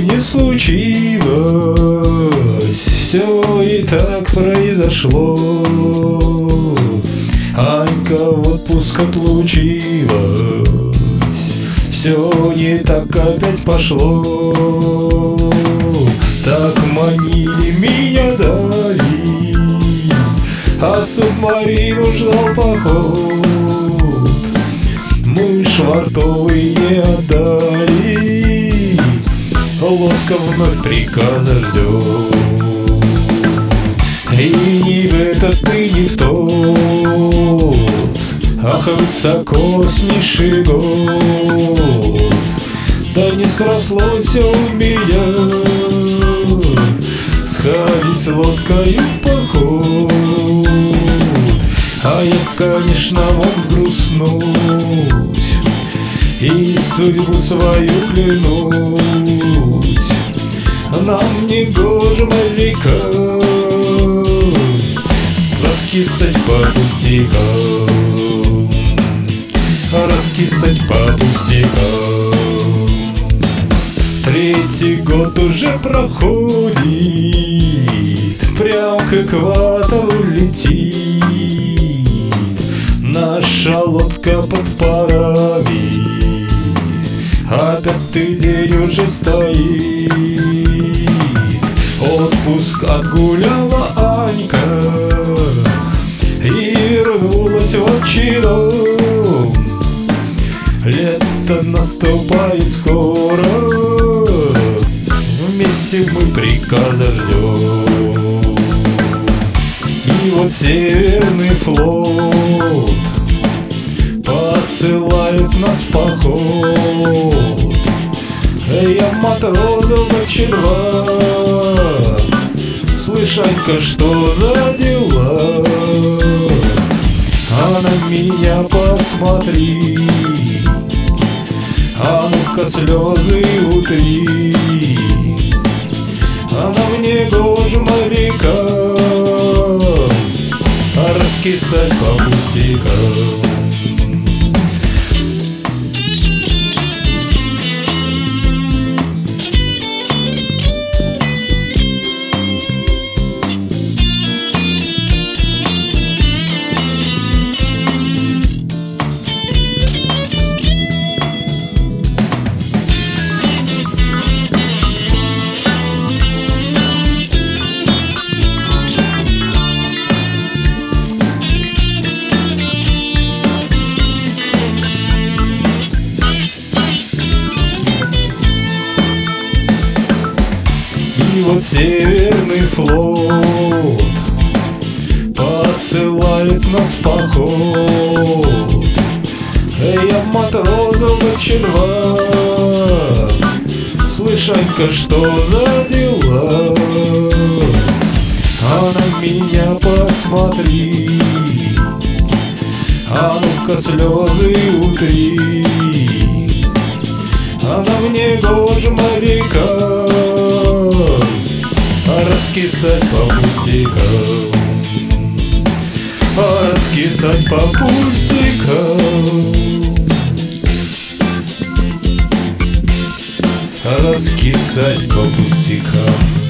не случилось, все и так произошло. Анька в отпуск отлучилась, все не так опять пошло. Так манили меня дали, а субмарину ждал поход. Мы швартовые отдали. Лодка вновь приказа ждет И не в этот, и не в тот. Ах, высоко сниши год. Да не срослось у меня Сходить с лодкой в поход. А я, конечно, мог грустнуть И судьбу свою клянуть Нам не гоже моряка Раскисать по пустякам. Раскисать по пустякам. Третий год уже проходит. Прям к экватору летит. Наша лодка под парами А пятый день уже стоит. Отпуск отгуляла Анька. И вернулась в отчий Лето наступает скоро. Вместе мы приказа ждем И вот северный флот Посылает нас в поход Я матросов два Слышь, Анька, что за дела? А на меня посмотри. А ну-ка слезы утри. Она мне гоже моряка. А раскисать по пустякам И вот северный флот Посылает нас в поход. Я матросов два Слышь, Анька, что за дела? А на меня посмотри А ну-ка слезы утри. Она мне гоже моряка раскисать по пустякам. Раскисать по пустякам. Раскисать по пустякам